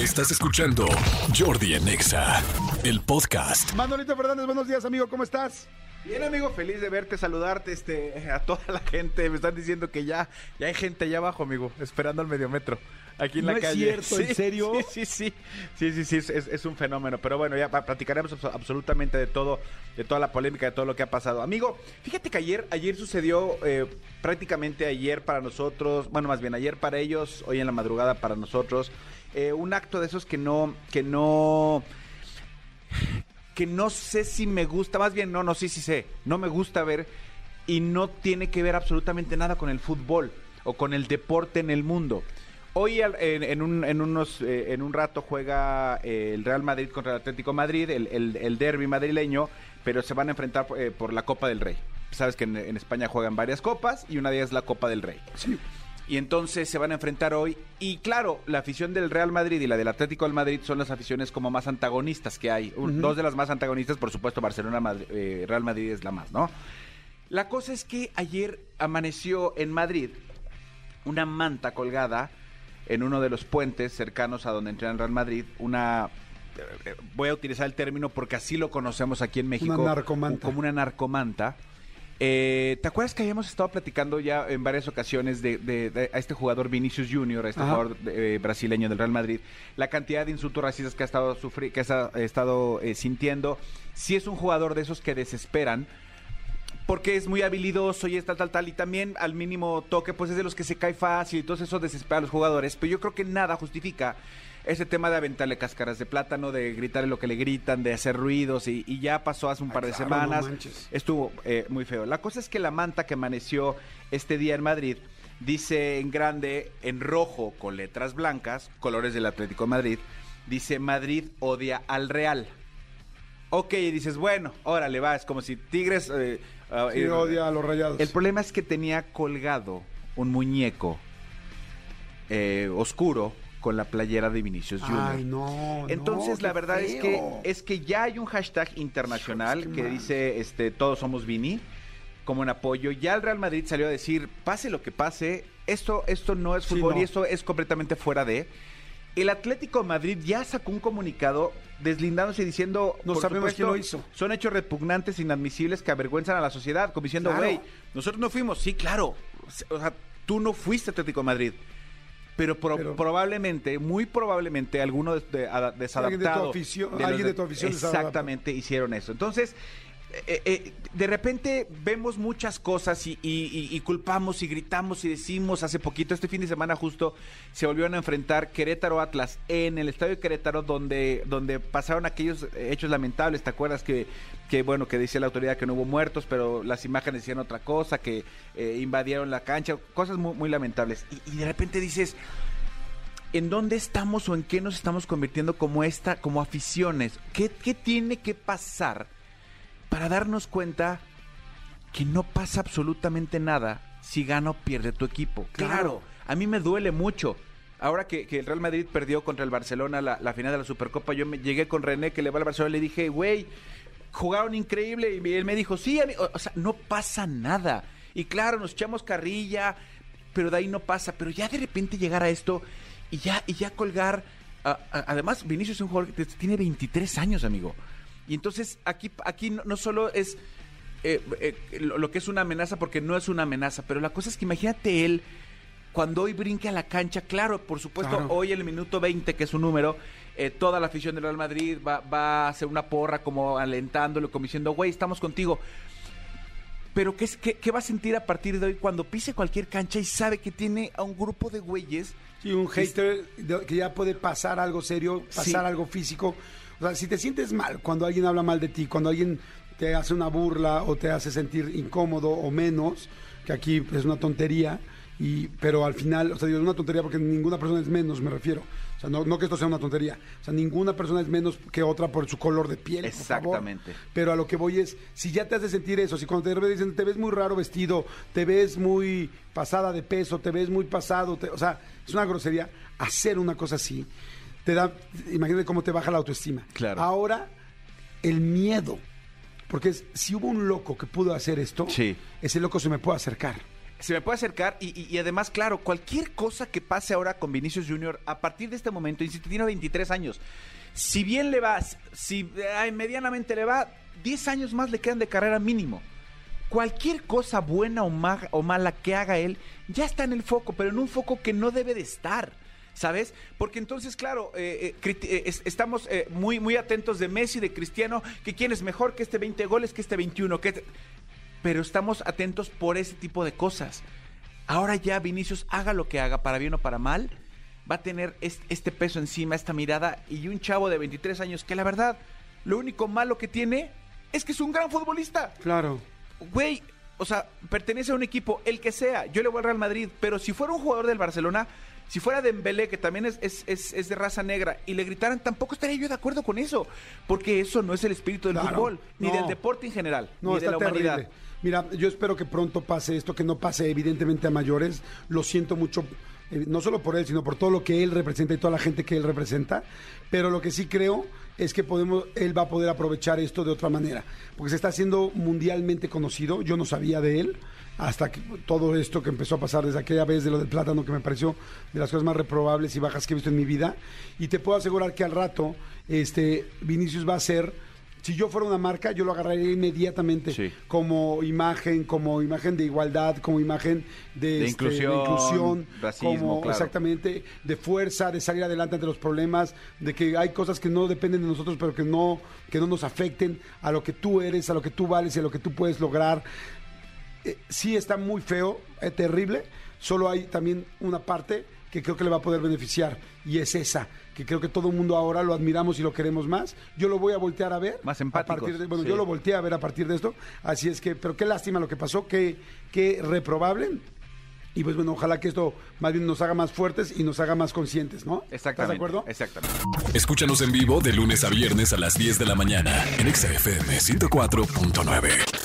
Estás escuchando Jordi en Exa, el podcast. Manolito Fernández, buenos días, amigo, ¿cómo estás? Bien, amigo, feliz de verte, saludarte este, a toda la gente. Me están diciendo que ya, ya hay gente allá abajo, amigo, esperando al mediometro. Aquí en No la es calle. cierto, ¿en serio? Sí, sí, sí. Sí, sí, sí, es, es- es un fenómeno. Pero bueno, ya platicaremos abso- absolutamente de todo, de toda la polémica, de todo lo que ha pasado. Amigo, fíjate que ayer, ayer sucedió eh, prácticamente ayer para nosotros, bueno, más bien ayer para ellos, hoy en la madrugada para nosotros, eh, un acto de esos que no, que no que no sé si me gusta, más bien no, no, sí, sí sé, no me gusta ver y no tiene que ver absolutamente nada con el fútbol o con el deporte en el mundo. Hoy en, en un, en unos, eh, en un rato juega eh, el Real Madrid contra el Atlético Madrid, el, el, el derby madrileño, pero se van a enfrentar eh, por la Copa del Rey. Sabes que en, en España juegan varias copas y una de ellas es la Copa del Rey. Sí. Y entonces se van a enfrentar hoy. Y claro, la afición del Real Madrid y la del Atlético del Madrid son las aficiones como más antagonistas que hay. Dos de las más antagonistas, por supuesto, Barcelona, Madri- eh, Real Madrid es la más, ¿no? La cosa es que ayer amaneció en Madrid una manta colgada en uno de los puentes cercanos a donde entrena el Real Madrid. Una. eh, Voy a utilizar el término porque así lo conocemos aquí en México. narcomanta. Como una narcomanta. Eh, ¿Te acuerdas que habíamos estado platicando ya en varias ocasiones de, de- de- a este jugador Vinicius Junior, a este Ajá. jugador eh, brasileño del Real Madrid, la cantidad de insultos racistas que ha estado sufri que ha estado eh, sintiendo? Si es un jugador de esos que desesperan, porque es muy habilidoso y es tal, tal, tal, y también al mínimo toque, pues es de los que se cae fácil y todo eso desespera a los jugadores, pero yo creo que nada justifica ese tema de aventarle cáscaras de plátano, de gritarle lo que le gritan, de hacer ruidos, y, y ya pasó hace un Ay, par de claro, semanas, estuvo eh, muy feo. La cosa es que la manta que amaneció este día en Madrid dice en grande, en rojo, con letras blancas, colores del Atlético de Madrid, dice Madrid odia al Real. Ok, y dices, bueno, órale, va, es como si Tigres... eh, ah, Sí, eh, odia a los rayados. el problema es que tenía colgado un muñeco eh, oscuro con la playera de Vinicius Junior. Ay, no. Entonces, no, la verdad es que es que ya hay un hashtag internacional que dice este todos somos Vini como en apoyo. Ya el Real Madrid salió a decir, pase lo que pase, esto esto no es Sí, fútbol no. y esto es completamente fuera de. El Atlético de Madrid ya sacó un comunicado deslindándose y diciendo, No sabemos quién lo hizo. Son hechos repugnantes, inadmisibles que avergüenzan a la sociedad, como diciendo, Claro. güey, nosotros no fuimos, sí, claro. O sea, tú no fuiste Atlético de Madrid. Pero, pro- Pero- probablemente, muy probablemente, alguno de, de- ada- desadaptado. Alguien de tu afición- los alguien de tu afición. Exactamente, hicieron eso. Entonces, eh, eh, de repente vemos muchas cosas y, culpamos y gritamos y decimos. Hace poquito, este fin de semana justo, se volvieron a enfrentar Querétaro Atlas en el estadio de Querétaro, donde, donde pasaron aquellos hechos lamentables. ¿Te acuerdas que, que bueno, que decía la autoridad que no hubo muertos, pero las imágenes decían otra cosa, que eh, invadieron la cancha, cosas muy, muy lamentables. Y, y de repente dices, ¿en dónde estamos o en qué nos estamos convirtiendo como esta, como aficiones? ¿Qué, qué tiene que pasar para darnos cuenta que no pasa absolutamente nada si gana o pierde tu equipo? Claro. Claro, a mí me duele mucho. Ahora que, que el Real Madrid perdió contra el Barcelona la, la final de la Supercopa, yo me llegué con René que le va al Barcelona y le dije, güey, jugaron increíble. Y él me dijo, sí, ami- o, o sea, no pasa nada. Y claro, nos echamos carrilla, pero de ahí no pasa. Pero ya de repente llegar a esto y ya, y ya colgar. a- a- además, Vinicius es un jugador que tiene 23 años, amigo. Y entonces aquí, aquí no, no solo es eh, eh, lo, que es una amenaza, porque no es una amenaza, pero la cosa es que imagínate él cuando hoy brinque a la cancha, claro, por supuesto, Claro. hoy el minuto 20, que es un número, eh, toda la afición del Real Madrid va, va a hacer una porra como alentándolo, como diciendo, güey, estamos contigo. Pero ¿qué, es- qué, qué va a sentir a partir de hoy cuando pise cualquier cancha y sabe que tiene a un grupo de güeyes? Sí, un hater que ya puede pasar algo serio, pasar Sí. algo físico. O sea, si te sientes mal cuando alguien habla mal de ti, cuando alguien te hace una burla o te hace sentir incómodo o menos, que aquí es una tontería, y, pero al final, o sea, digo, es una tontería porque ninguna persona es menos, me refiero. O sea, no, no que esto sea una tontería. O sea, ninguna persona es menos que otra por su color de piel. por favor. Exactamente. Pero a lo que voy es, si ya te hace sentir eso, si cuando te dicen, te ves muy raro vestido, te ves muy pasada de peso, te ves muy pasado, te- o sea, es una grosería, hacer una cosa así, te da, imagínate cómo te baja la autoestima. Claro. Ahora, el miedo, porque es, si hubo un loco que pudo hacer esto, Sí. ese loco se me puede acercar. se me puede acercar y, y- y además, claro, cualquier cosa que pase ahora con Vinicius Junior a partir de este momento, insisto, tiene 23 años. Si bien le va, si ay, medianamente le va, 10 años más le quedan de carrera mínimo. Cualquier cosa buena o, ma- o mala que haga él ya está en el foco, pero en un foco que no debe de estar. ¿Sabes? Porque entonces, claro, eh, eh, eh, es- estamos eh, muy, muy atentos de Messi, de Cristiano, que quién es mejor que este 20 goles, que este 21, que este- pero estamos atentos por ese tipo de cosas. Ahora ya Vinicius, haga lo que haga, para bien o para mal, va a tener es- este peso encima, esta mirada, y un chavo de 23 años que la verdad, lo único malo que tiene es que es un gran futbolista. Claro. Güey, o sea, pertenece a un equipo, el que sea. Yo le voy al Real Madrid, pero si fuera un jugador del Barcelona, si fuera Dembélé, que también es, es, es- es de raza negra, y le gritaran, tampoco estaría yo de acuerdo con eso. Porque eso no es el espíritu del Claro, fútbol, ni no. del deporte en general, No, ni está de la humanidad. terrible. Mira, yo espero que pronto pase esto, que no pase evidentemente a mayores. Lo siento mucho, eh, no solo por él, sino por todo lo que él representa y toda la gente que él representa. Pero lo que sí creo es que podemos, él va a poder aprovechar esto de otra manera, porque se está haciendo mundialmente conocido. Yo no sabía de él hasta que todo esto que empezó a pasar desde aquella vez de lo del plátano que me pareció de las cosas más reprobables y bajas que he visto en mi vida. Y te puedo asegurar que al rato, este, Vinicius va a ser si yo fuera una marca, yo lo agarraría inmediatamente Sí. como imagen, como imagen de igualdad, como imagen de, De este, inclusión, inclusión, racismo, como claro. exactamente de fuerza, de salir adelante ante los problemas, de que hay cosas que no dependen de nosotros, pero que no que no nos afecten a lo que tú eres, a lo que tú vales y a lo que tú puedes lograr. Eh, sí está muy feo, es terrible. Solo hay también una parte que creo que le va a poder beneficiar y es esa, que creo que todo el mundo ahora lo admiramos y lo queremos más. Yo lo voy a voltear a ver. Más a empáticos, partir de- bueno, sí. yo lo volteé a ver a partir de esto. Así es que, pero qué lástima lo que pasó, qué, qué reprobable. Y pues bueno, ojalá que esto más bien nos haga más fuertes y nos haga más conscientes, ¿no? ¿Estás de Exactamente. acuerdo? Exactamente. Escúchanos en vivo de lunes a viernes a las 10 de la mañana en Exa FM 104.9.